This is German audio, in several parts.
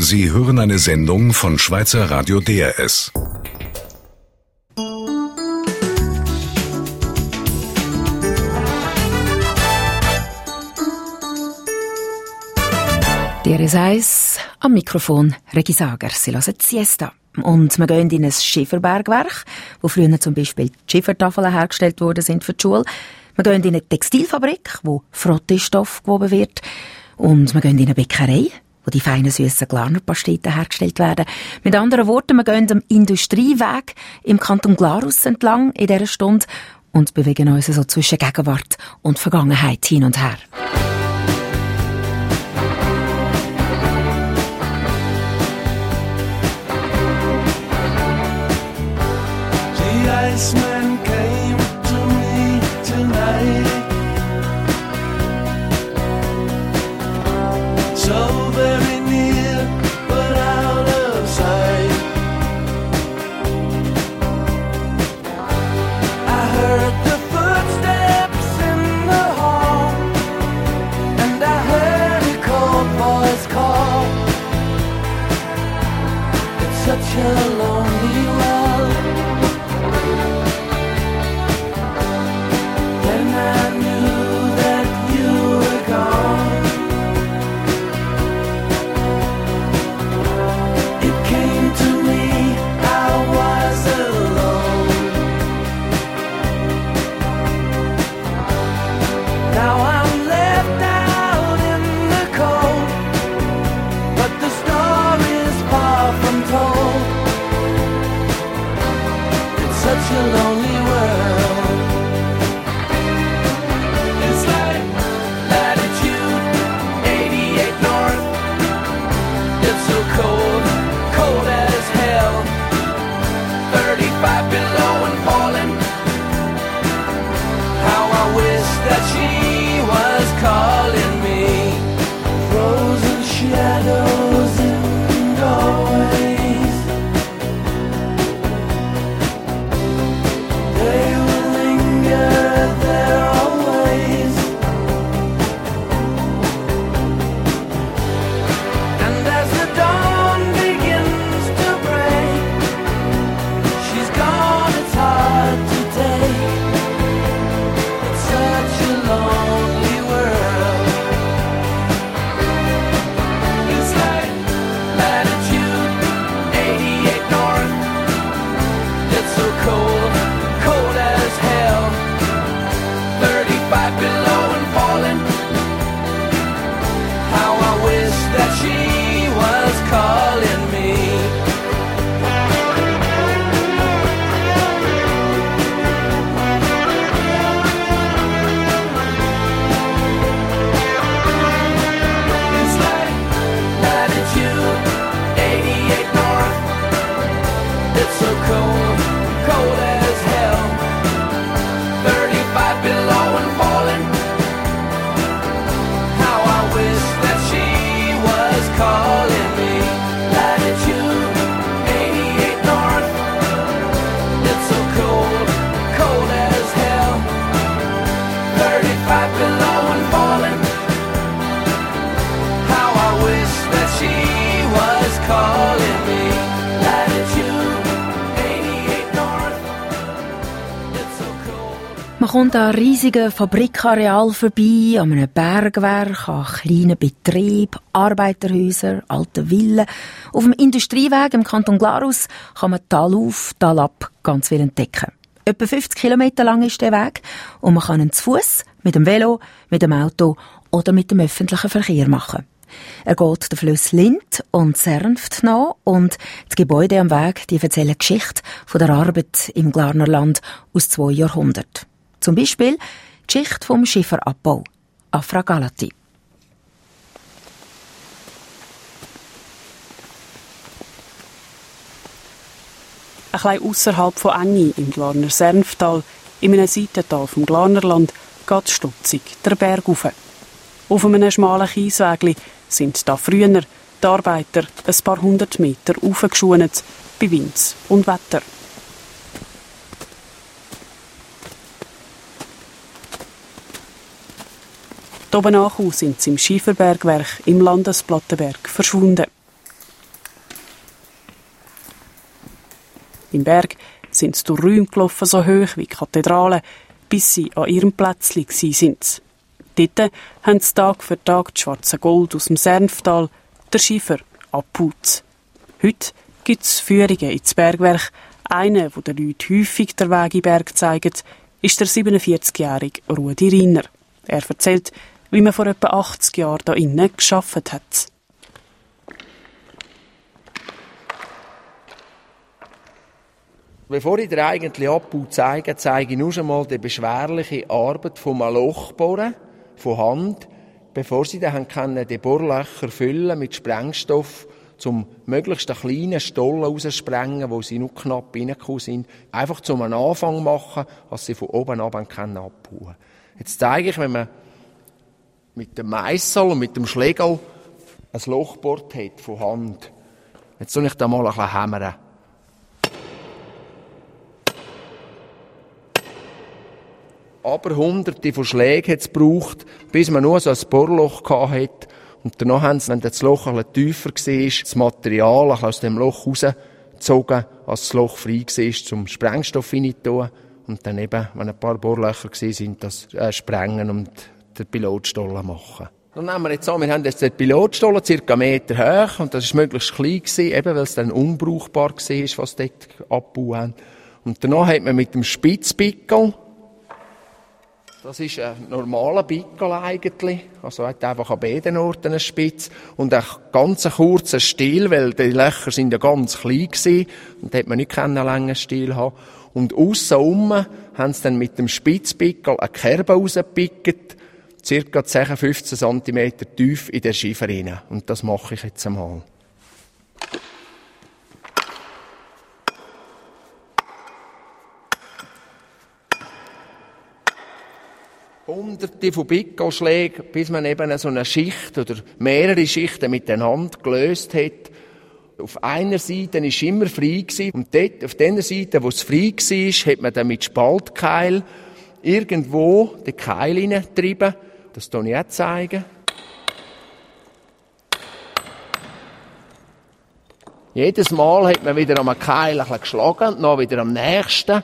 Sie hören eine Sendung von Schweizer Radio DRS. DRS 1 am Mikrofon Regi Sager. Sie hören Siesta. Und wir gehen in ein Schieferbergwerk, wo früher zum Beispiel Schiefertafeln hergestellt worden sind für die Schule. Wir gehen in eine Textilfabrik, wo Frottestoff gewoben wird. Und wir gehen in eine Bäckerei, wo die feinen, süßen Glarnerpasteten hergestellt werden. Mit anderen Worten, wir gehen am Industrieweg im Kanton Glarus entlang in dieser Stunde und bewegen uns so zwischen Gegenwart und Vergangenheit hin und her. Iceman Man kommt an riesigen Fabrikareal vorbei, an einem Bergwerk, an kleinen Betrieben, Arbeiterhäusern, alten Villen. Auf dem Industrieweg im Kanton Glarus kann man Tal auf, Tal ab ganz viel entdecken. Etwa 50 Kilometer lang ist der Weg und man kann ihn zu Fuß, mit dem Velo, mit dem Auto oder mit dem öffentlichen Verkehr machen. Er geht den Fluss Lind und Sernft nach und die Gebäude am Weg, die erzählen Geschichte von der Arbeit im Glarnerland aus zwei Jahrhunderten. Zum Beispiel die Geschichte vom Schifferabbau. Afra Galati. Ein bisschen ausserhalb von Engi im Glarner Sernftal, in einem Seitental vom Glarnerland, geht stutzig der Berg rauf. Auf einem schmalen Kiesweg sind da früher die Arbeiter ein paar hundert Meter aufgeschonet, bei Wind und Wetter. Dobenachau sind sie im Schieferbergwerk im Landesplattenberg verschwunden. Im Berg sind sie durch Räume gelaufen, so hoch wie Kathedralen, bis sie an ihrem Plätzchen waren. sind. Dort haben sie Tag für Tag das schwarze Gold aus dem Sernftal, der Schiefer, abputzt. Heute gibt es Führungen ins Bergwerk. Einer, der den Leuten häufig den Weg in Berg zeigt, ist der 47-jährige Rudi Riner. Er erzählt, wie man vor etwa 80 Jahren da innen geschafft hat. Bevor ich dir eigentlich Abbau zeige, zeige ich nur schon mal die beschwerliche Arbeit vom Lochbohren von Hand, bevor sie dann können, die Bohrlöcher füllen mit Sprengstoff, zum möglichst einen kleinen Stollen raussprengen, wo sie nur knapp reingekommen sind. Einfach zum Anfang machen, dass sie von oben ab können abbauen. Jetzt zeige ich, wenn man mit dem Meißel und mit dem Schlegel ein Loch bohrt hat, von Hand. Jetzt soll ich da mal ein bisschen hämmern. aber hunderte von Schlägen hat es gebraucht, bis man nur so ein Bohrloch hat. Und danach haben sie, wenn das Loch ein bisschen tiefer war, das Material aus dem Loch rausgezogen, als das Loch frei war, zum Sprengstoff tun. Und dann eben, wenn ein paar Bohrlöcher sind, das äh, sprengen und den Pilotstollen machen. Dann nehmen wir jetzt an, wir haben jetzt den Pilotstollen circa einen Meter hoch und das ist möglichst klein gewesen, eben weil es dann unbrauchbar war, was dort abgebaut haben. Und danach hat man mit dem Spitzpickel, das ist ein normaler Pickel eigentlich. Also hat einfach an beiden Orten einen Spitz. Und ein ganz kurzer Stiel, weil die Löcher sind ja ganz klein gewesen. Und da hat man nicht einen langen Stiel haben. Und aussen rum haben sie dann mit dem Spitzpickel eine Kerbe rausgepickt. Circa 10, 15 cm tief in der Schiefer rein. Und das mache ich jetzt einmal. hunderte von Pickelschlägen, bis man eben so eine Schicht oder mehrere Schichten miteinander gelöst hat. Auf einer Seite war immer frei und dort, auf der Seite, wo es frei war, hat man dann mit Spaltkeil irgendwo den Keil hineingetrieben. Das kann ich auch zeigen. Jedes Mal hat man wieder am Keil ein geschlagen und dann wieder am nächsten.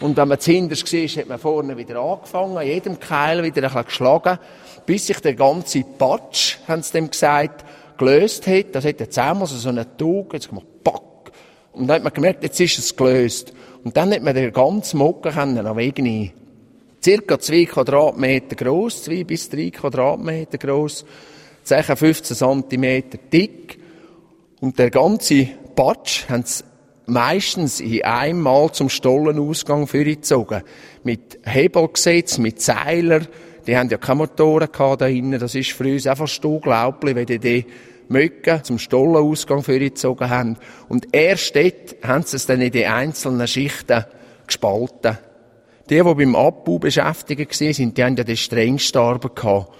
Und wenn man zuhinterst war, hat man vorne wieder angefangen, an jedem Keil wieder ein geschlagen, bis sich der ganze Patsch, haben sie dem gesagt, gelöst hat. Das hat jetzt einmal so einen Tug, jetzt gemacht, pack. Und dann hat man gemerkt, jetzt ist es gelöst. Und dann hat man den ganzen Mocken können, auf eigene, circa zwei Quadratmeter groß, zwei bis drei Quadratmeter groß, 10, 15 Zentimeter dick. Und der ganze Patsch haben sie meistens in einem Mal zum Stollenausgang vorgezogen. Mit Hebelgesetz, mit Seiler. Die haben ja keine Motoren gehabt da innen. Das ist für uns einfach unglaublich, wenn die, die Möcken zum Stollenausgang vorgezogen haben. Und erst dort haben sie es dann in die einzelnen Schichten gespalten. Die, die beim Abbau beschäftigt waren, die haben ja den strengsten Arbeit gehabt.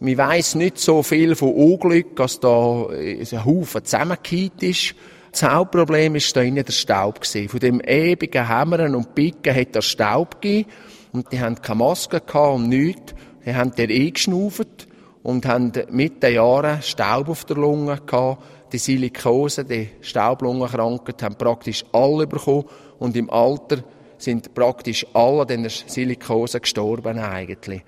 Man weiss nicht so viel von Unglück, dass da ein Haufen zusammengekehrt ist. Das Hauptproblem war da innen der Staub. Gewesen. Von dem ewigen Hämmern und Picken hat der Staub gegeben. Und die haben keine Maske gehabt und nichts. Die haben der eingeschnauft und haben mit den Jahren Staub auf der Lunge gehabt. Die Silikose, die Staublungenkrankheit haben praktisch alle bekommen. Und im Alter sind praktisch alle an dieser Silikose gestorben eigentlich.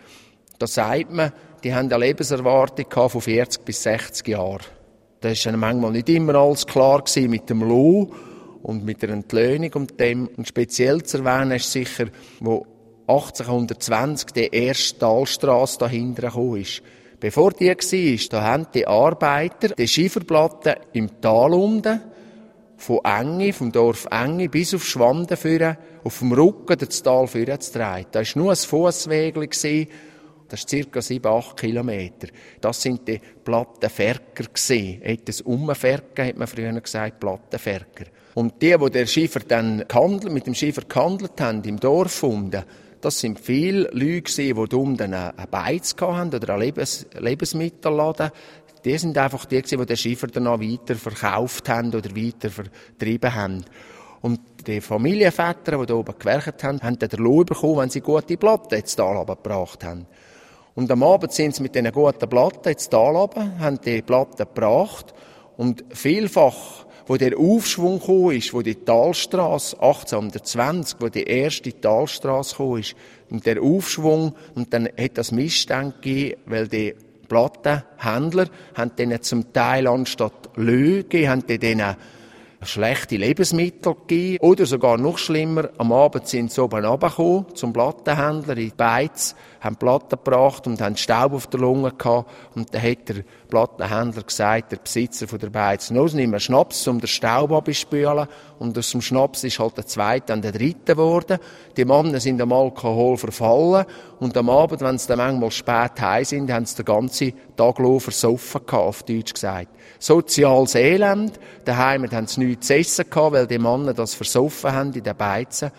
Da sagt man, die haben eine Lebenserwartung von 40 bis 60 Jahren. Da ist dann manchmal nicht immer alles klar mit dem Lohn und mit der Entlöhnung und dem. Und speziell zu erwähnen ist sicher, wo 1820 die erste Talstrasse dahinter gekommen ist. Bevor die war, da haben die Arbeiter die Schieferplatten im Tal unten von Enge, vom Dorf Enge bis auf Schwanden führen, auf dem Rücken das Tal führen zu drehen. Da war nur ein Fussweg das ist circa 7, 8 Kilometer. Das sind die Plattenferker. Etwas Umferken, hat man früher gesagt, Plattenferker. Und die, die der Schiefer dann gehandelt, mit dem Schiefer gehandelt haben, im Dorf gefunden, das sind viele Leute gewesen, die unten einen Beiz hatten oder einen Lebens Lebensmittelladen. Die sind einfach die die den Schiefer dann auch weiter verkauft haben oder weiter vertrieben haben. Und die Familienväter, die da oben gewerkt haben, haben dann den Lohn bekommen, wenn sie gute Platten ins Tal gebracht haben. Und am Abend sind sie mit diesen guten Platten Tal runter, haben die Platten gebracht und vielfach wo der Aufschwung gekommen ist, wo die Talstraße 1820, wo die erste Talstraße gekommen ist, und der Aufschwung, und dann hat das Missstand gegeben, weil die Plattenhändler haben denen zum Teil anstatt gegeben, haben denen schlechte Lebensmittel gegeben. Oder sogar noch schlimmer, am Abend sind sie oben runtergekommen zum Plattenhändler in Beiz, haben Platten gebracht und haben Staub auf der Lunge gehabt. Und dann hat der Plattenhändler gesagt, der Besitzer von der Beiz, «Los, nimm einen Schnaps, um den Staub abzuspülen.» Und aus dem Schnaps ist halt der zweite und der dritte geworden. Die Männer sind am Alkohol verfallen. Und am Abend, wenn sie dann manchmal spät heim sind, haben sie den ganzen Tag lang versoffen gehabt, auf Deutsch gesagt. Soziales Elend. Daheim haben sie nichts zu essen gehabt, weil die Männer das versoffen haben in den Beizen.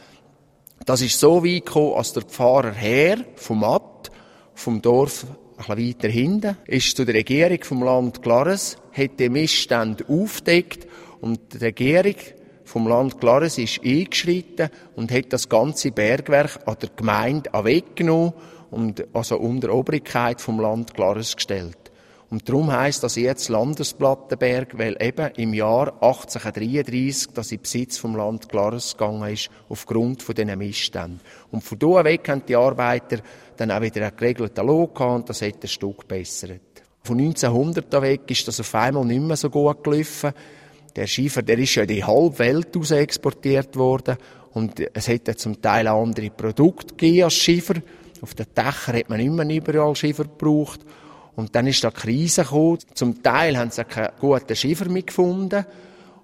Das ist so weit gekommen, als der Pfarrer Herr vom Matt, vom Dorf ein bisschen weiter hinten, ist zu der Regierung vom Land Glares, hat die Missstände aufgedeckt und die Regierung vom Land Glares ist eingeschritten und hat das ganze Bergwerk an der Gemeinde weggenommen und also unter Obrigkeit vom Land Glares gestellt. Und darum heisst das jetzt Landesplattenberg, weil eben im Jahr 1833 das in Besitz vom Land Glares gegangen ist, aufgrund von diesen Missständen. Und von da weg haben die Arbeiter dann auch wieder einen geregelten Lohn gehabt und das hat ein Stück bessert. Von 1900 da weg ist das auf einmal nicht mehr so gut gelaufen. Der Schiefer, der ist ja in die halbe Welt raus exportiert worden und es hätte zum Teil andere Produkte gegeben als Schiefer. Auf den Dächern hat man mehr überall Schiefer gebraucht. Und dann ist da die Krise gekommen. Zum Teil haben sie keinen guten Schiefer mehr gefunden.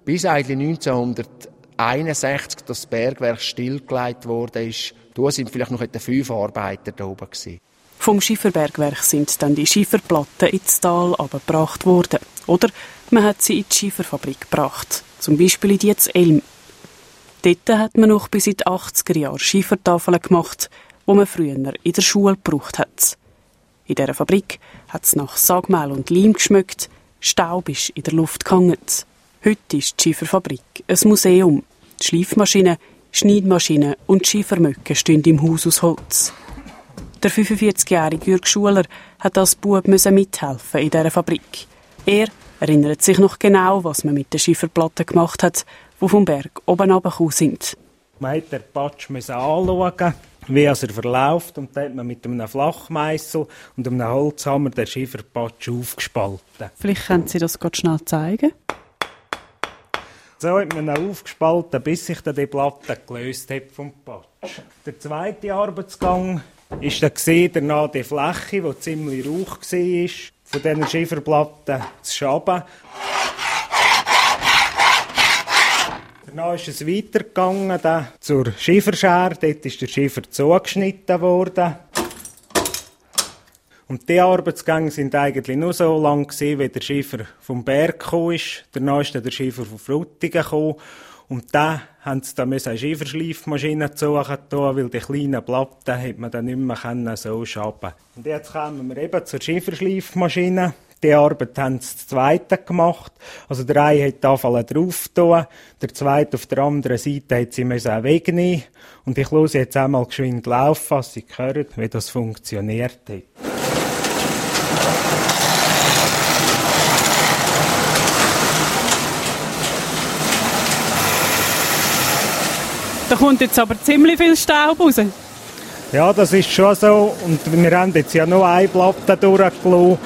Bis eigentlich 1961 das Bergwerk stillgelegt wurde, ist, da sind vielleicht noch etwa fünf Arbeiter da oben gewesen. Vom Schieferbergwerk sind dann die Schieferplatten ins Tal abgebracht worden. Oder man hat sie in die Schieferfabrik gebracht. Zum Beispiel in die Elm. Dort hat man noch bis in die 80er Jahre Schiefertafeln gemacht, wo man früher in der Schule gebraucht hat. In dieser Fabrik hat es nach Sagmehl und Leim geschmeckt, Staub ist in der Luft gehangen. Heute ist die Schieferfabrik ein Museum. Die Schleifmaschinen, Schneidmaschinen und Schiefermöcke stehen im Haus aus Holz. Der 45-jährige Jürg Schuler hat als Bub mithelfen in dieser Fabrik. Er erinnert sich noch genau, was man mit den Schieferplatten gemacht hat, die vom Berg oben runtergekommen sind. Man musste den Patsch anschauen, wie er verläuft. Und dann hat man mit einem Flachmeißel und einem Holzhammer den Schieferpatsch aufgespalten. Vielleicht können Sie das gerade schnell zeigen. So hat man ihn aufgespalten, bis sich dann die Platte gelöst hat vom Patsch. Der zweite Arbeitsgang ist dann danach die Fläche, die ziemlich rauch war, von diesen Schieferplatten zu schaben. Danach ist es weitergegangen dann zur Schieferschere. Dort ist der Schiefer zugeschnitten worden. Und die Arbeitsgänge sind eigentlich nur so lang gewesen, wie der Schiefer vom Berg gekommen ist. Danach ist dann der Schiefer von Frutigen gekommen. Und da haben sie dann eine Schieferschleifmaschine suchen weil die kleinen Platten hat man dann nicht mehr so schaben. Und jetzt kommen wir eben zur Schieferschleifmaschine. Die Arbeit haben sie zu zweiten gemacht. Also der eine hat die Anfälle drauf der zweite auf der anderen Seite hat sie müssen auch wegnehmen. Und ich los jetzt einmal geschwind laufen, dass sie hören, wie das funktioniert hat. Da kommt jetzt aber ziemlich viel Staub raus. Ja, das ist schon so. Und wir haben jetzt ja nur eine Platte durchgelassen.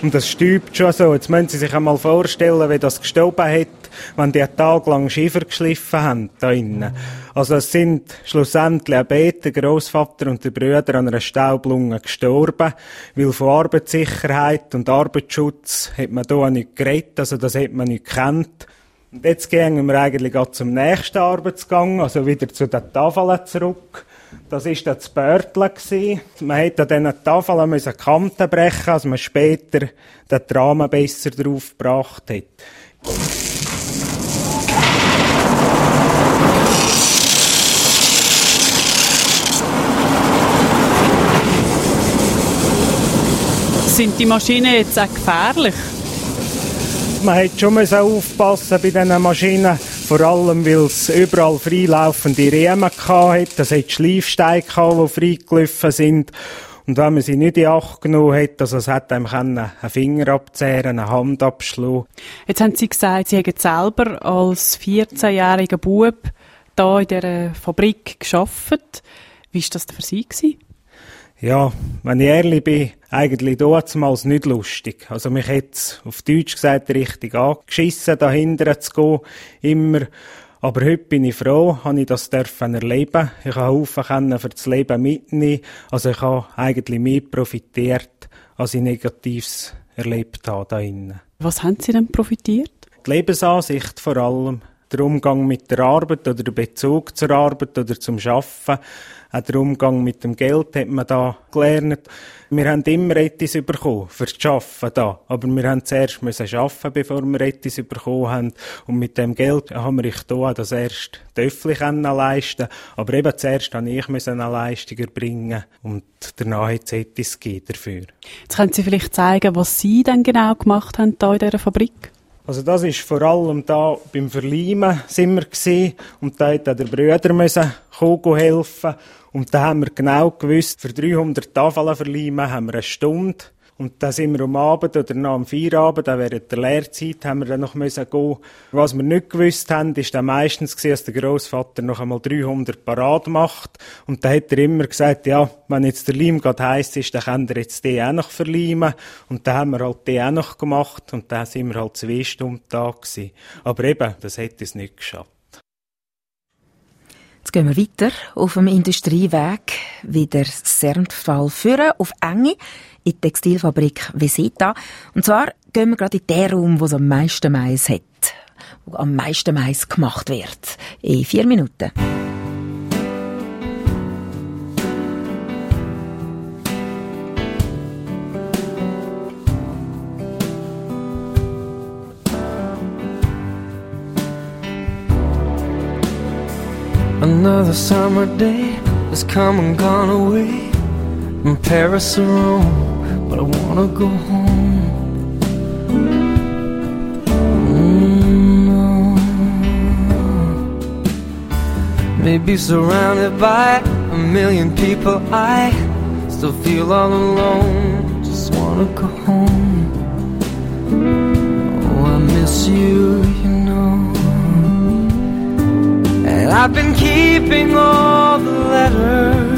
Und das stübt schon so. Jetzt müssen Sie sich einmal vorstellen, wie das gestoben hat, wenn die einen Tag lang Schiefer geschliffen haben, da innen. Also es sind schlussendlich auch der Grossvater und der Brüder an einer Staublunge gestorben, weil von Arbeitssicherheit und Arbeitsschutz hat man hier nicht geredet, also das hat man nicht gekannt. Und jetzt gehen wir eigentlich zum nächsten Arbeitsgang, also wieder zu den Tafeln zurück. Das war das Börtle. Man musste an diesen Tafeln Kanten brechen, als man später den Rahmen besser drauf gebracht hat. Sind die Maschinen jetzt auch gefährlich? Man musste schon aufpassen bei diesen Maschinen, vor allem weil es überall freilaufende Riemen hatte. Das hat Schleifsteine, die freigelaufen sind. Und wenn man sie nicht in Acht genommen hat, also es hat einem einen Finger abzehren, eine Hand abschlagen. Jetzt haben Sie gesagt, Sie haben selber als 14-jähriger Bub da in dieser Fabrik geschafft. Wie war das für Sie? Gewesen? Ja, wenn ich ehrlich bin, eigentlich damals nicht lustig. Also mich hat's auf Deutsch gesagt richtig angeschissen, dahinter zu gehen, immer. Aber heute bin ich froh, habe ich das dürfen erleben. Ich habe Haufen können für das Leben mitnehmen. Also ich habe eigentlich mehr profitiert, als ich Negatives erlebt habe da innen. Was haben Sie denn profitiert? Die Lebensansicht vor allem, der Umgang mit der Arbeit oder der Bezug zur Arbeit oder zum Schaffen, auch der Umgang mit dem Geld hat man da gelernt. Wir haben immer etwas bekommen für das Arbeiten da. Aber wir haben zuerst müssen arbeiten, bevor wir etwas bekommen haben. Und mit dem Geld haben wir da das erst Töffel leisten Aber eben zuerst musste ich eine Leistung erbringen. Und danach hat es etwas dafür. Jetzt können Sie vielleicht zeigen, was Sie denn genau gemacht haben hier in dieser Fabrik? Also das ist vor allem da beim Verleimen sind wir gewesen. und da hat der Brüder müssen helfen und da haben wir genau gewusst, für 300 Tafeln verleimen haben wir eine Stunde. Und dann sind wir am Abend oder nach dem Feierabend, dann während der Lehrzeit, haben wir dann noch müssen gehen. Was wir nicht gewusst haben, ist dann meistens gewesen, dass der Großvater noch einmal 300 parat macht. Und dann hat er immer gesagt, ja, wenn jetzt der Leim gerade heiß ist, dann kann er jetzt den auch noch verleimen. Und dann haben wir halt den auch noch gemacht. Und dann sind wir halt zwei Stunden da gewesen. Aber eben, das hätte es nicht geschafft. Jetzt gehen wir weiter auf dem Industrieweg, wieder Sernfall führen, auf Enge, in die Textilfabrik Veseta. Und zwar gehen wir gerade in den Raum, wo es am meisten Mais hat, wo am meisten Mais gemacht wird. In vier Minuten. Another summer day has come and gone away from Paris or Rome, but I wanna go home. Mm, Maybe surrounded by a million people, I still feel all alone. Just wanna go home. Oh, I miss you, you know. And I've been keeping all the letters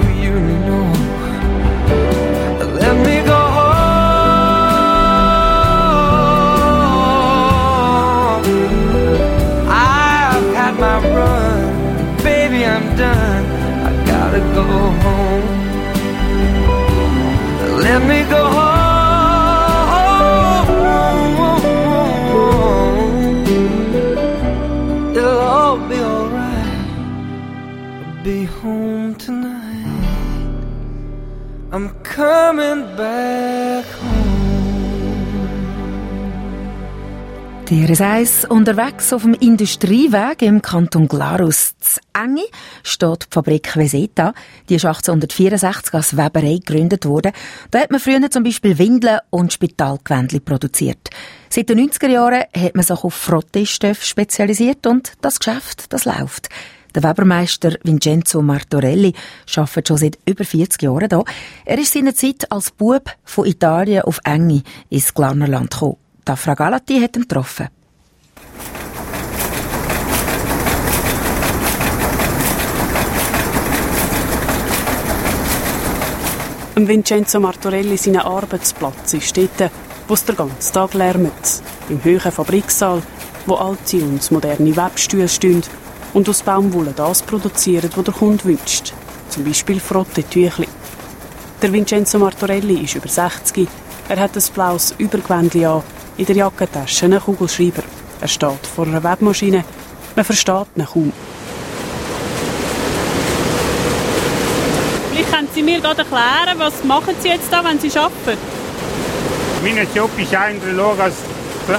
Let me go home. It'll all be alright. I'll be home tonight. I'm coming back DRS1 unterwegs auf dem Industrieweg im Kanton Glarus. Z Enge steht die Fabrik Veseta. Die ist 1864 als Weberei gegründet worden. Da hat man früher zum Beispiel Windeln und Spitalgewändli produziert. Seit den 90er Jahren hat man sich auf Frottestoffe spezialisiert und das Geschäft, das läuft. Der Webermeister Vincenzo Martorelli arbeitet schon seit über 40 Jahren hier. Er ist seinerzeit als Bub von Italien auf Enge ins Glarnerland gekommen. Frau Galati hat ihn getroffen. Vincenzo Martorelli sein Arbeitsplatz ist dort, wo es den ganzen Tag lärmt. Im höheren Fabriksaal, wo alte und moderne Webstühle stehen und aus Baumwolle das produzieren, was der Kunde wünscht. Zum Beispiel Frottetüchli. Der Vincenzo Martorelli ist über 60. Er hat ein blaues Übergewändchen an, in der Jackentasche einen Kugelschreiber. Er steht vor einer Webmaschine. Man versteht ihn kaum. Vielleicht können Sie mir gerade erklären, was machen Sie jetzt da, wenn Sie arbeiten? Mein Job ist eigentlich schauen, dass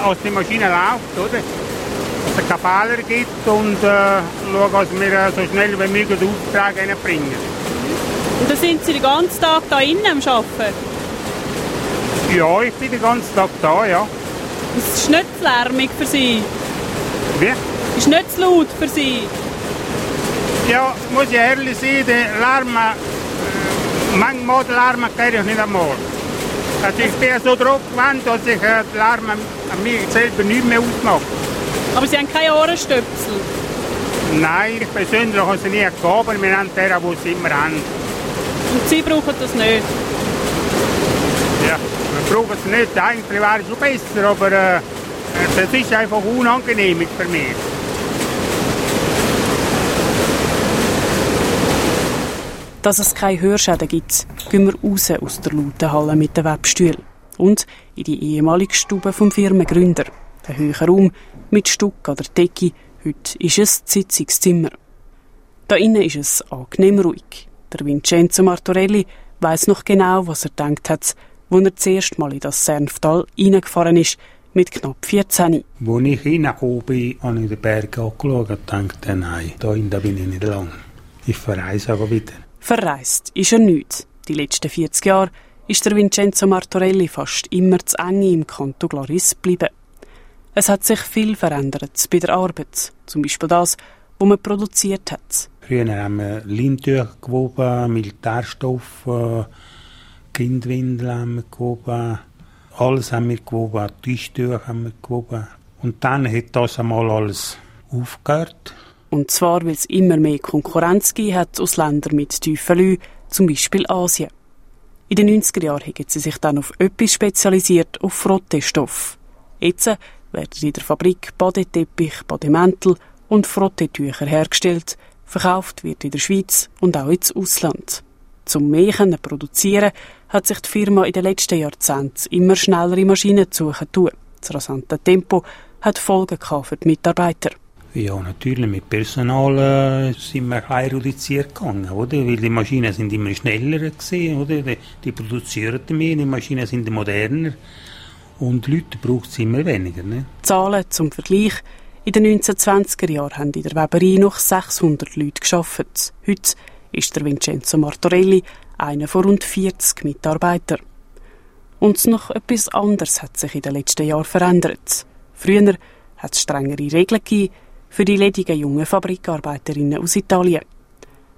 als die Maschine läuft, oder? Dass es keinen Fehler gibt und äh, schauen, dass wir äh, so schnell wie möglich die Aufträge bringen. Und dann sind Sie den ganzen Tag da innen am Arbeiten? Ja, ich bin den ganzen Tag da, ja. Es ist nicht zu lärmig für Sie? Wie? Ist nicht zu laut für Sie? Ja, muss ich ehrlich sein, der Lärm, äh, manchmal Lärm kenne ich nicht einmal. Also ich bin so drauf gewöhnt, dass ich äh, den Lärm an mir selber nicht mehr ausmache. Aber Sie haben keine Ohrenstöpsel? Nein, ich persönlich habe sie nie aber wir haben den, die sie immer haben. Und Sie brauchen das nicht? Wir brauchen es nicht. Eigentlich wäre es schon besser, aber äh, es ist einfach unangenehm für mich. Dass es keine Hörschäden gibt, gehen wir raus aus der lauten Halle mit den Webstühlen und in die ehemalige Stube vom Firmengründer. Ein höherer Raum mit Stuck oder Decke. Heute ist es das Sitzungszimmer. Da innen ist es angenehm ruhig. Der Vincenzo Martorelli weiß noch genau, was er gedacht hat, als er das erste Mal in das Senftal reingefahren ist, mit knapp 14. Als ich reingekommen bin, habe ich den Berg angeschaut und dachte, nein, da bin ich nicht lang. Ich verreise aber wieder. Verreist ist er nicht. Die letzten 40 Jahre ist der Vincenzo Martorelli fast immer zu eng im Canto Glaris geblieben. Es hat sich viel verändert bei der Arbeit. Zum Beispiel das, was man produziert hat. Früher haben wir Lintücher gewoben, Militärstoff, äh, Kindwindeln haben wir gewoben, alles haben wir gewoben, Tischtücher haben wir gewoben. Und dann hat das einmal alles aufgehört. Und zwar, weil es immer mehr Konkurrenz hat aus Ländern mit tiefen Löhnen, zum Beispiel Asien. In den 90er Jahren haben sie sich dann auf etwas spezialisiert, auf Frottestoff. Jetzt werden in der Fabrik Badeteppich, Bademäntel und Frottetücher hergestellt. Verkauft wird in der Schweiz und auch ins Ausland. Zum mehr können produzieren hat sich die Firma in den letzten Jahrzehnten immer schnellere Maschinen zu suchen tun. Das rasante Tempo hat Folgen für die Mitarbeiter. Ja, natürlich, mit Personal äh, sind wir reduziert gegangen, oder? Weil die Maschinen sind immer schneller gewesen, oder? Die, die produzieren mehr, die Maschinen sind moderner. Und die Leute braucht es immer weniger, ne? Zahlen zum Vergleich. In den 1920er Jahren haben in der Weberei noch 600 Leute geschafft. Heute ist der Vincenzo Martorelli einer von rund 40 Mitarbeitern. Und noch etwas anderes hat sich in den letzten Jahren verändert. Früher hat es strengere Regeln für die ledigen jungen Fabrikarbeiterinnen aus Italien.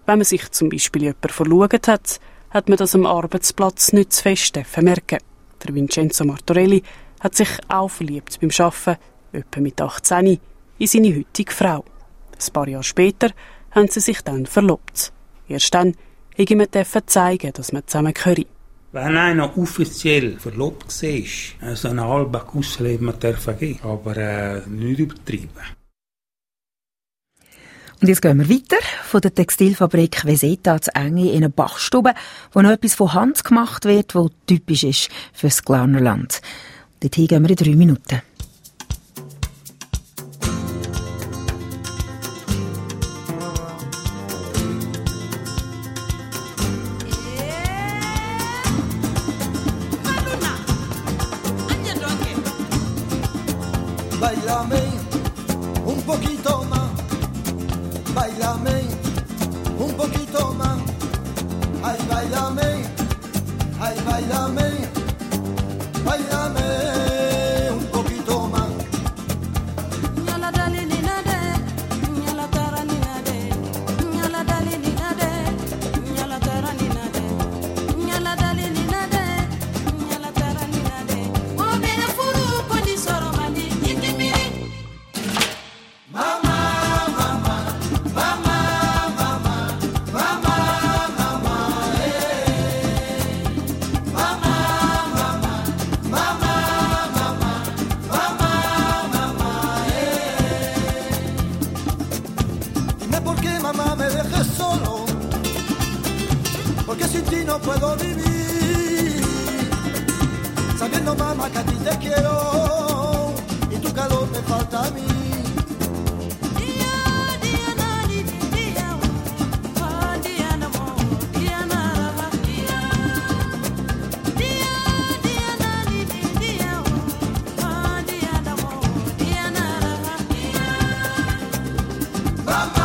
Wenn man sich zum Beispiel jemand verlogen hat, hat man das am Arbeitsplatz nicht zu fest merken. Der Vincenzo Martorelli hat sich auch verliebt beim Arbeiten, etwa mit 18, in seine heutige Frau. Ein paar Jahre später haben sie sich dann verlobt. Erst dann hätte man zeigen, dass man zusammengehören. Wenn einer offiziell verlobt war, also einen halben Kuss hätte man dürfen geben, aber äh, nicht übertrieben. Und jetzt gehen wir weiter von der Textilfabrik Veseta zu Enge in eine Bachstube, wo noch etwas von Hand gemacht wird, wo typisch ist für das Glarnerland. Dorthin gehen wir in drei Minuten. I'm.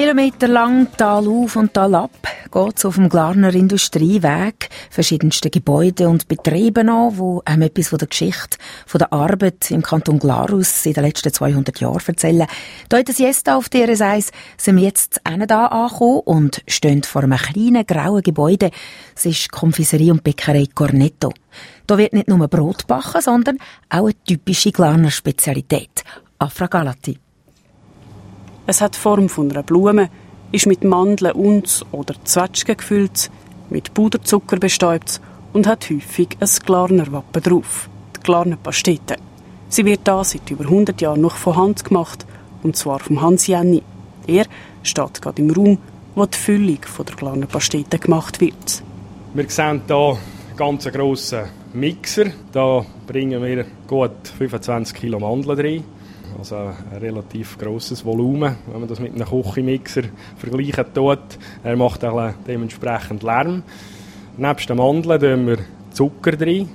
Kilometer lang Tal auf und Tal ab geht's auf dem Glarner Industrieweg verschiedenste Gebäude und Betriebe an, wo einem etwas von der Geschichte, von der Arbeit im Kanton Glarus in den letzten 200 Jahren erzählen. Hier in der Siesta auf DRS 1 sind wir jetzt da angekommen und stehen vor einem kleinen grauen Gebäude. Es ist die Konfiserie und Bäckerei Cornetto. Da wird nicht nur Brot backen, sondern auch eine typische Glarner Spezialität. Afragalati. Es hat die Form von einer Blume, ist mit Mandeln und oder Zwetschgen gefüllt, mit Puderzucker bestäubt und hat häufig ein Glarner Wappen drauf, die Glarner Pastete. Sie wird da seit über 100 Jahren noch von Hand gemacht, und zwar vom Hans Jenny. Er steht gerade im Raum, wo die Füllung der Glarner Pastete gemacht wird. Wir sehen hier einen ganz grossen Mixer. Da bringen wir gut 25 Kilo Mandeln rein. Also ein relativ grosses Volumen, wenn man das mit einem Küchenmixer vergleichen tut. Er macht auch dementsprechend Lärm. Nebst den Mandeln tun wir Zucker drin,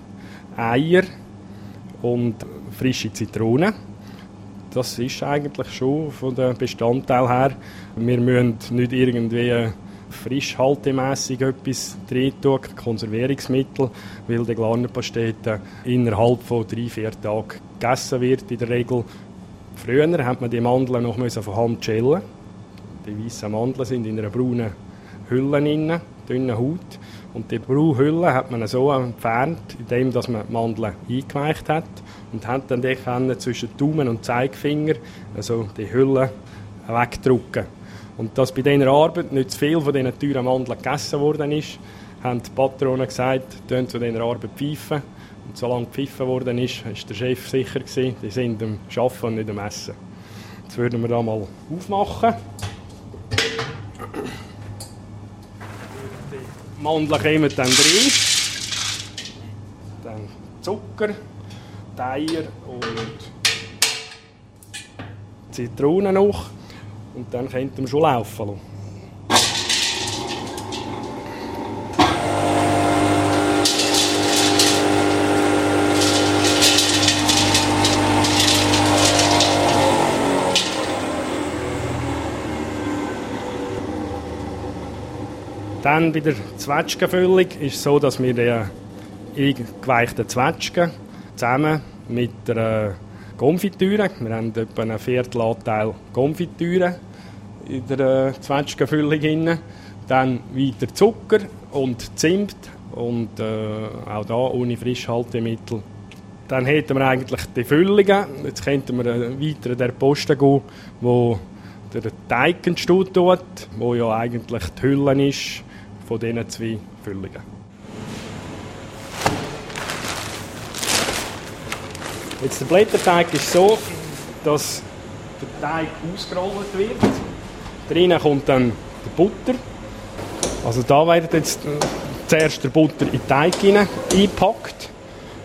Eier und frische Zitronen. Das ist eigentlich schon von den Bestandteilen her. Wir müssen nicht irgendwie frischhaltemässig etwas drin tun, Konservierungsmittel, weil die Glarnerpastete innerhalb von drei, vier Tagen gegessen wird in der Regel. Früher hat man die Mandeln noch von Hand schälen. Die weißen Mandeln sind in einer braunen Hülle drin, dünnen Haut. Und die Brauhülle hat man so entfernt, indem man die Mandeln eingeweicht hat und hat dann die zwischen Daumen und Zeigefinger also die Hülle wegdrücken. Und dass bei dieser Arbeit nicht zu viel von diesen teuren Mandeln gegessen worden ist, haben die Patronen gesagt, tun zu dieser Arbeit pfeifen. Solange gepfiffen worden ist der Chef sicher gewesen, die sind am Arbeiten und nicht am Essen. Jetzt würden wir da mal aufmachen. Die Mandeln kommen dann rein. Dann Zucker, Eier und Zitrone noch. Und dann könnt ihr schon laufen lassen. Dann bei der Zwetschgenfüllung ist es so, dass wir die eingeweichten Zwetschgen zusammen mit der Konfitüre, wir haben etwa einen Viertelanteil Konfitüre in der äh, Zwetschgenfüllung drin, dann weiter Zucker und Zimt und äh, auch da ohne Frischhaltemittel. Dann hätten wir eigentlich die Füllungen. Jetzt könnten wir weiter der Posten gehen, wo der Teig entsteht wo ja eigentlich die Hülle ist von diesen zwei Füllungen. Jetzt der Blätterteig ist so, dass der Teig ausgerollt wird. Drinnen kommt dann die Butter. Also da wird jetzt zuerst der Butter in den Teig hinein eingepackt.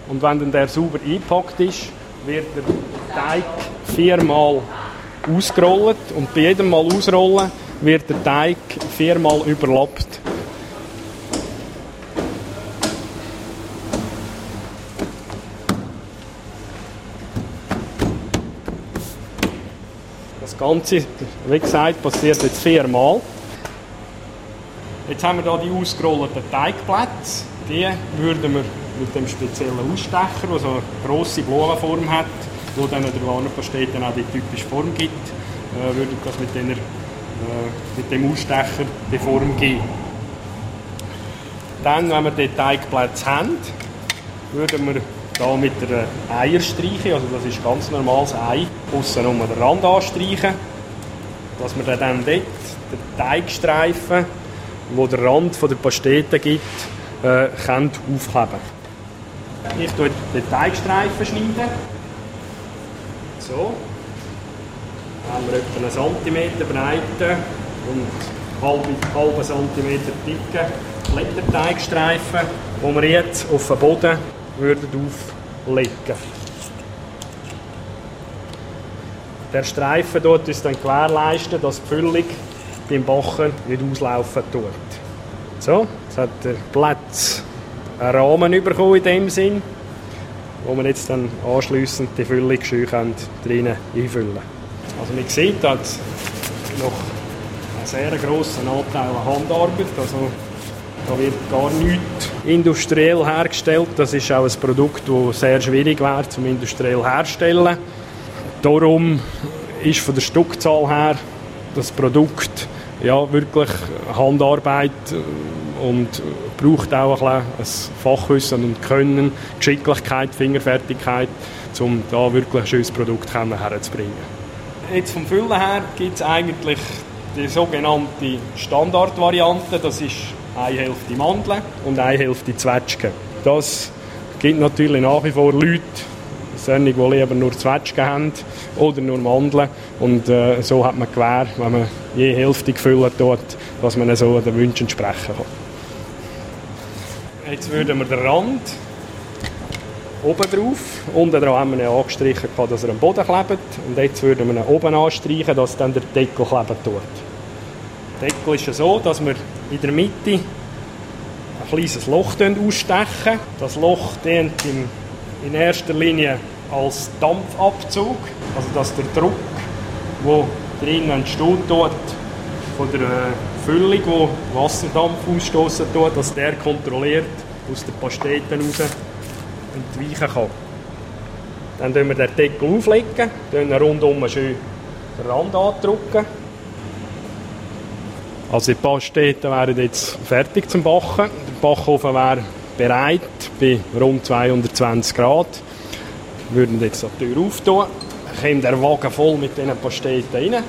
Und wenn dann der sauber eingepackt ist, wird der Teig viermal ausgerollt. Und bei jedem Mal ausrollen wird der Teig viermal überlappt. Ganze, wie gesagt, passiert jetzt viermal. Jetzt haben wir hier die ausgerollten Teigplätze. Die würden wir mit dem speziellen Ausstecher, der so eine grosse Blumenform hat, wo dann der Warnpastete auch die typische Form gibt, äh, würde das mit, dieser, äh, mit dem Ausstecher die Form geben. Dann, wenn wir die Teigplätze haben, würden wir hier mit der Eierstreiche, also das ist ganz normales Ei, aussen um den Rand anstreichen, dass wir dann dort den Teigstreifen, wo der Rand von der Pastete gibt, äh, können aufkleben. Ich tue den Teigstreifen schneiden. So. Dann haben wir etwa einen Zentimeter breite und halben Zentimeter dicke Blätterteigstreifen, die wir jetzt auf den Boden würden auflegen. Der Streifen dort ist dann gewährleisten, dass die Füllung beim Backen nicht auslaufen tut. So, jetzt hat der Platz einen Rahmen bekommen in dem Sinn, wo wir jetzt dann anschliessend die Füllung schön drinnen einfüllen Also man sieht, hat noch einen sehr grossen Anteil an Handarbeit, also da wird gar nichts industriell hergestellt. Das ist auch ein Produkt, das sehr schwierig wäre zum industriell herzustellen. Darum ist von der Stückzahl her das Produkt ja, wirklich Handarbeit äh, und braucht auch ein, bisschen ein Fachwissen und Können, Geschicklichkeit, Fingerfertigkeit, um da wirklich ein schönes Produkt herzubringen. Jetzt vom Füllen her gibt es eigentlich die sogenannte Standardvariante, das ist eine Hälfte Mandeln und eine Hälfte Zwetschgen. Das gibt natürlich nach wie vor Leute, solche, die lieber nur Zwetschgen haben oder nur Mandeln. Und äh, so hat man Gewähr, wenn man je Hälfte gefüllt tut, dass man so den Wünschen entsprechen kann. Jetzt würden wir den Rand oben drauf. Unten dran haben wir ihn angestrichen, dass er am Boden klebt. Und jetzt würden wir ihn oben anstreichen, dass dann der Deckel kleben tut. Der Deckel ist ja so, dass wir in der Mitte ein kleines Loch ausstechen. Das Loch dient in, erster Linie als Dampfabzug, also dass der Druck, der drinnen entsteht, dort von der Füllung, die Wasserdampf ausstoßen tut, dass der kontrolliert aus den Pasteten raus entweichen kann. Dann tun wir den Deckel auflegen, dann rundum schön den Rand andrücken. Also die Pasteten wären jetzt fertig zum Backen. Der Backofen wäre bereit bei rund 220 Grad. Wir würden jetzt die Tür auftun. Dann kommt der Wagen voll mit diesen Pasteten rein.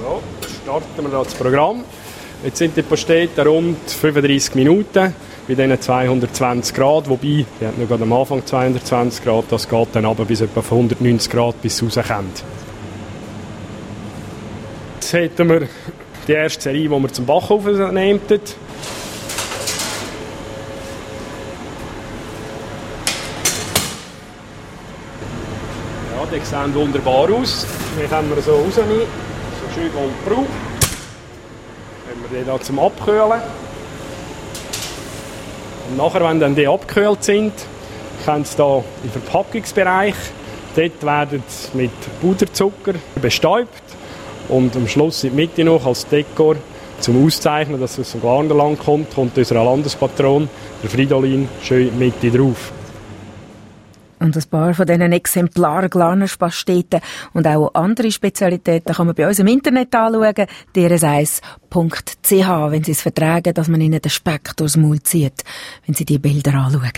So, starten wir das Programm. Jetzt sind die Pasteten rund 35 Minuten bei diesen 220 Grad, wobei, die hat noch gerade am Anfang 220 Grad, das geht dann aber bis etwa auf 190 Grad, bis es rauskommt. Jetzt hätten wir die erste Serie, die wir zum Backofen nehmen. Ja, die sehen wunderbar aus. Die können wir so rausnehmen, so schön goldbraun. Wenn wir die da zum Abkühlen. Und nachher, wenn dann die abgekühlt sind, können sie da im Verpackungsbereich, dort werden sie mit Puderzucker bestäubt und am Schluss in die Mitte noch als Dekor zum Auszeichnen, dass es dem Glarnerland kommt, kommt unser Landespatron, der Fridolin, schön Mitte drauf. Und ein paar von diesen Exemplaren Glanerspasteten und auch andere Spezialitäten kann man bei uns im Internet anschauen, drs1.ch, wenn Sie es vertragen, dass man Ihnen den Speck durchs Maul zieht, wenn Sie die Bilder anschauen.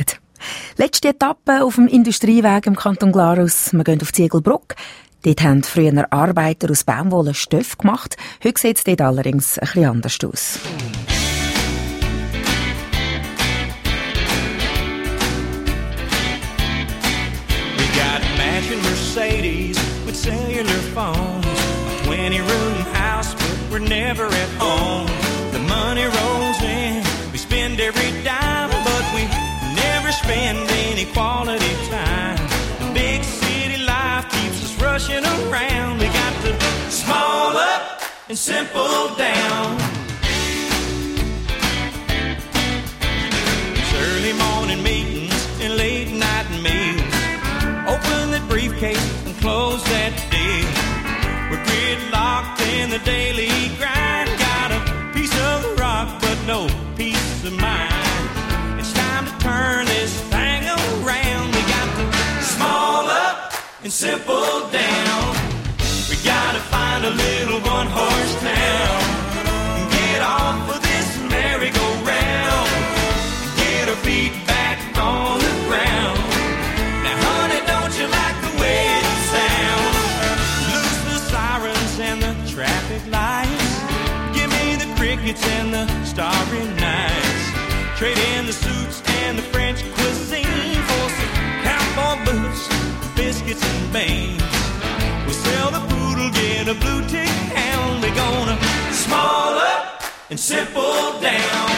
Letzte Etappe auf dem Industrieweg im Kanton Glarus. Wir gehen auf Ziegelbruck. Dort haben früher Arbeiter aus Baumwolle Stoff gemacht. Heute sieht es dort allerdings ein bisschen anders aus. Mercedes with cellular phones. A 20 room house, but we're never at home. The daily grind. Got a piece of the rock, but no peace of mind. It's time to turn this thing around. We got to small up and simple down. We gotta find a little one horse town. Trade in the suits and the French cuisine for some cowboy boots, biscuits and beans. We sell the poodle, get a blue tick hound. We're gonna small up and simple down.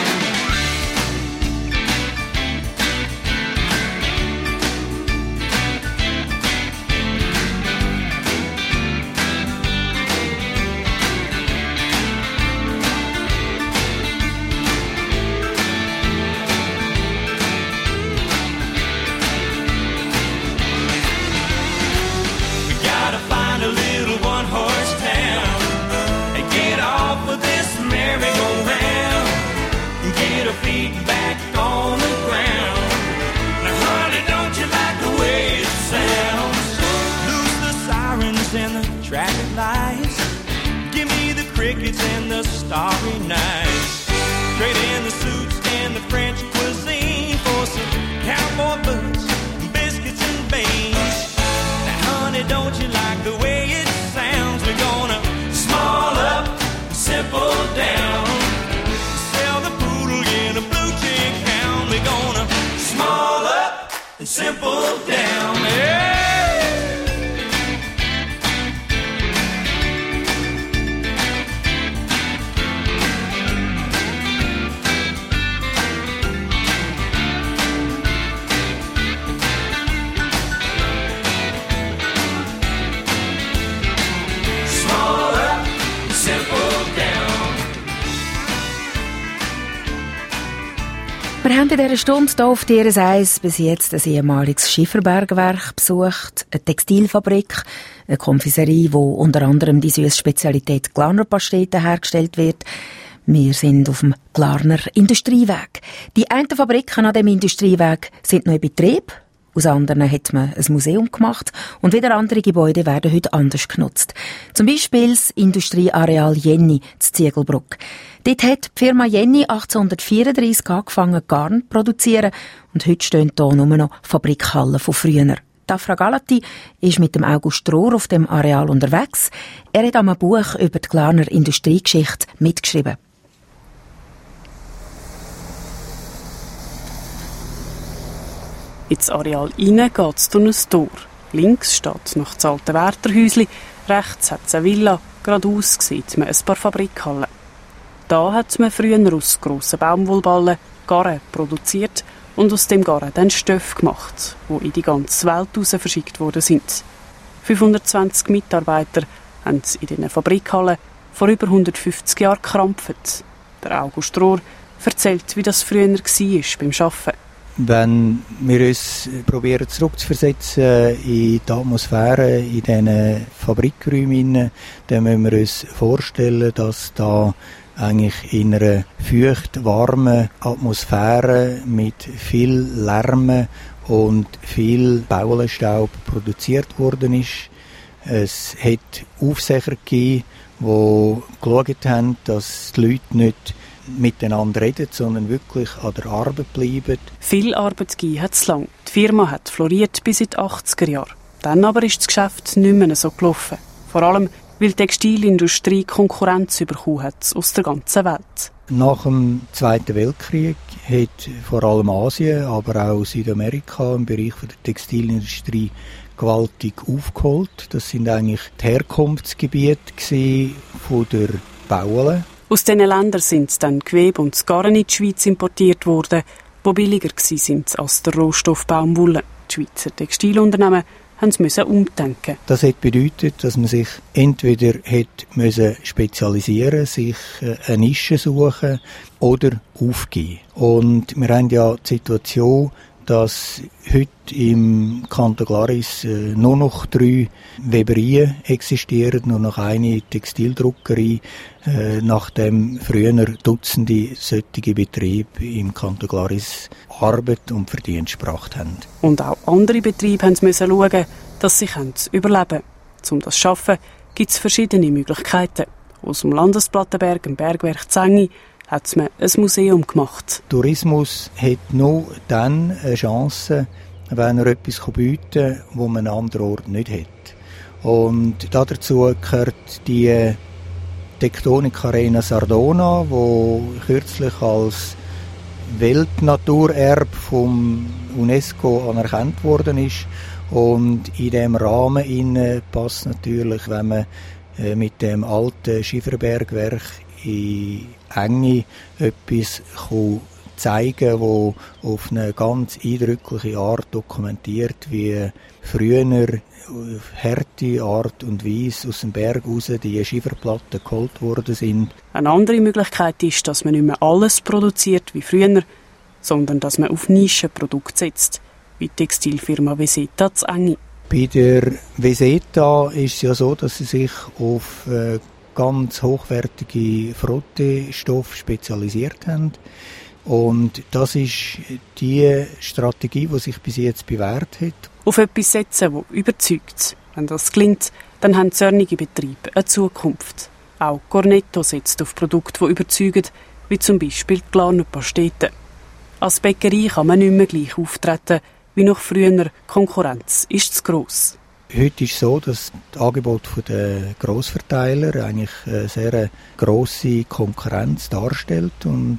In dieser Stunde hier auf Tieres 1 bis jetzt ein ehemaliges Schifferbergwerk besucht, eine Textilfabrik, eine Konfiserie, wo unter anderem die süße Spezialität Glarner Pastete hergestellt wird. Wir sind auf dem Glarner Industrieweg. Die einen Fabriken an dem Industrieweg sind noch in Betrieb. Aus anderen hat man ein Museum gemacht und wieder andere Gebäude werden heute anders genutzt. Zum Beispiel das Industrieareal Jenny, das Ziegelbruck. Dort hat die Firma Jenny 1834 angefangen, Garn zu produzieren und heute stehen hier nur noch Fabrikhallen von früher. Dafra Galati ist mit dem August Rohr auf dem Areal unterwegs. Er hat am Buch über die Glarner Industriegeschichte mitgeschrieben. Ins Areal rein geht es durch ein Tor. Links steht noch das alte Wärterhäuschen, rechts hat es eine Villa, geradeaus sieht man ein paar Fabrikhallen. Da hat man früher aus grossen Baumwollballen Garn produziert und aus dem Garn dann Stoff gemacht, wo in die ganze Welt raus verschickt worden sind. 520 Mitarbeiter haben in diesen Fabrikhallen vor über 150 Jahren gekrampft. Der August Rohr erzählt, wie das früher war beim Arbeiten. Wenn wir uns probieren zurückzuversetzen in die Atmosphäre in diesen Fabrikräumen, dann müssen wir uns vorstellen, dass da eigentlich in einer feucht warmen Atmosphäre mit viel Lärm und viel Baulenstaub produziert worden ist. Es hat Aufseher gegeben, die geschaut haben, dass die Leute nicht miteinander reden, sondern wirklich an der Arbeit bleiben. Viel Arbeit gegeben hat es lang. Die Firma hat floriert bis in die 80er Jahre. Dann aber ist das Geschäft nicht mehr so gelaufen. Vor allem, weil die Textilindustrie Konkurrenz bekommen hat aus der ganzen Welt. Nach dem Zweiten Weltkrieg hat vor allem Asien, aber auch Südamerika im Bereich der Textilindustrie gewaltig aufgeholt. Das sind eigentlich die Herkunftsgebiete von der Baule. Aus diesen Ländern sind dann Gewebe und das Garn in die Schweiz importiert worden, die billiger sind als der Rohstoff Baumwolle. Die Schweizer Textilunternehmen mussten umdenken. Das hat bedeutet, dass man sich entweder hat müssen spezialisieren, sich äh, eine Nische suchen oder aufgeben. Und wir haben ja die Situation, dass heute im Kanton Glaris äh, nur noch drei Weberien existieren, nur noch eine Textildruckerei, äh, nachdem früher Dutzende solche Betriebe im Kanton Glaris Arbeit und Verdienst gebracht haben. Und auch andere Betriebe müssen schauen, dass sie überleben können. Um das zu schaffen, gibt es verschiedene Möglichkeiten. Aus dem Landesplattenberg, dem Bergwerk Zengi, hat man ein Museum gemacht. Tourismus hat nur dann eine Chance, wenn er etwas bieten kann, was man an anderen Ort nicht hat. Und dazu gehört die Tektonik Arena Sardona, wo kürzlich als Weltnaturerbe vom UNESCO anerkannt worden ist. Und in dem Rahmen passt natürlich, wenn man äh, mit dem alten Schieferbergwerk in Enge etwas zeigen wo auf eine ganz eindrückliche Art dokumentiert, wie früher auf harte Art und Weise aus dem Berg raus die Schieferplatten geholt worden sind. Eine andere Möglichkeit ist, dass man nicht mehr alles produziert wie früher, sondern dass man auf Nischenprodukte setzt, wie die Textilfirma Veseta zu Enge. Bei der Veseta ist es ja so, dass sie sich auf äh, ganz hochwertige Frottestoff spezialisiert haben. Und das ist die Strategie, die sich bis jetzt bewährt hat. Auf etwas setzen, das überzeugt. Wenn das gelingt, dann haben zornige Betriebe eine Zukunft. Auch Cornetto setzt auf Produkte, die überzeugen, wie zum Beispiel die Glarner Pastete. Als Bäckerei kann man nicht mehr gleich auftreten wie noch früher. Konkurrenz ist zu gross. Heute ist es so, dass das Angebot der Grossverteiler eigentlich eine sehr grosse Konkurrenz darstellt. Und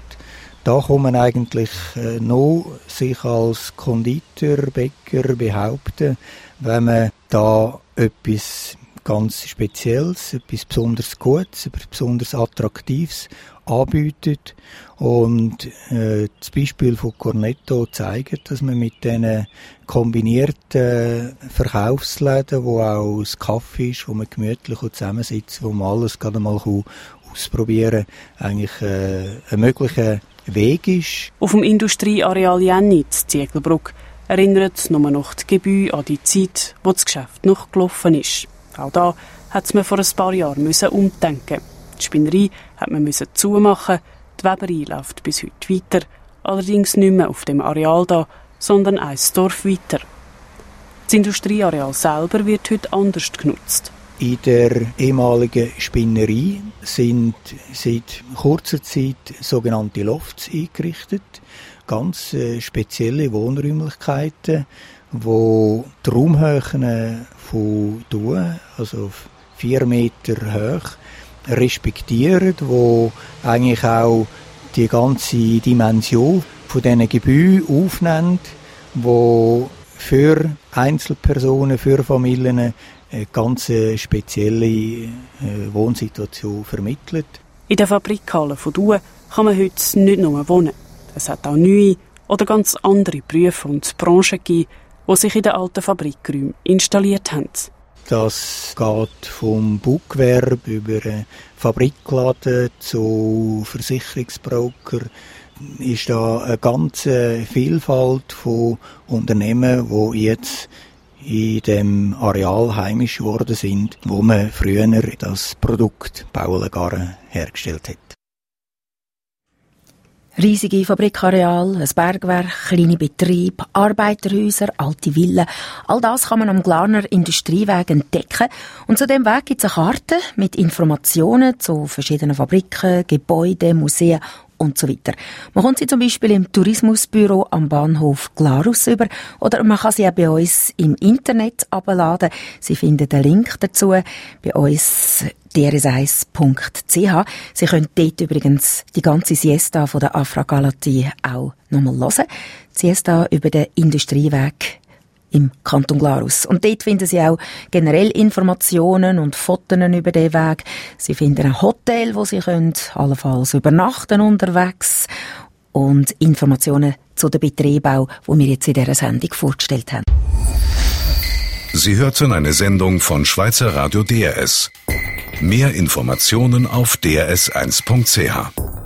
da kann man eigentlich äh, noch sich als Konditor, Bäcker behaupten, wenn man da etwas ganz Spezielles, etwas besonders Gutes, etwas besonders Attraktives anbietet. Und äh, das Beispiel von Cornetto zeigt, dass man mit diesen kombinierten Verkaufsläden, wo auch das Kaffee ist, wo man gemütlich zusammensitzt, wo man alles gerade mal ausprobieren kann, eigentlich äh, einen möglichen Weg ist. Auf dem Industrieareal Jennitz, Ziegelbruck, erinnert nur noch die Gebühr an die Zeit, wo das Geschäft noch gelaufen ist. Auch da hat man vor ein paar Jahren müssen umdenken. Die Spinnerei hat man müssen zumachen, die Weberei läuft bis heute weiter, allerdings nicht mehr auf dem Areal da, sondern ein Dorf weiter. Das Industrieareal selber wird heute anders genutzt. In der ehemaligen Spinnerei sind seit kurzer Zeit sogenannte Lofts eingerichtet. Ganz äh, spezielle Wohnräumlichkeiten, wo die Raumhöhen von Duen, also vier Meter hoch, respektieren, wo eigentlich auch die ganze Dimension von diesen Gebäuden aufnimmt, wo für Einzelpersonen, für Familien eine ganz spezielle äh, Wohnsituation vermittelt. In der Fabrikhalle von Due kann man heute nicht nur wohnen. Es hat auch neue oder ganz andere Berufe und Branchen gegeben, die sich in den alten Fabrikräumen installiert haben. Das geht vom Baugewerbe über Fabrikladen zu Versicherungsbroker. Ist da eine ganze Vielfalt von Unternehmen, die jetzt in dem Areal heimisch geworden sind, wo man früher das Produkt Baulengarren hergestellt hat. Riesige Fabrikareal, ein Bergwerk, kleine Betriebe, Arbeiterhäuser, alte Villen. All das kann man am Glarner Industrieweg entdecken. Und zu dem Weg gibt es eine Karte mit Informationen zu verschiedenen Fabriken, Gebäuden, Museen und so weiter. Man kommt sie zum Beispiel im Tourismusbüro am Bahnhof Glarus über oder man kann sie auch bei uns im Internet abladen. Sie finden den Link dazu bei uns drs1.ch. Sie können dort übrigens die ganze Siesta von der Afra Galatie auch nochmal hören. Die Siesta über den Industrieweg im Kanton Glarus. Und dort finden Sie auch generell Informationen und Fotos über den Weg. Sie finden ein Hotel, wo Sie können allenfalls übernachten unterwegs und Informationen zu den Betrieben auch, wo wir jetzt in dieser Sendung vorgestellt haben. Sie hörten eine Sendung von Schweizer Radio DRS. Mehr Informationen auf drs1.ch.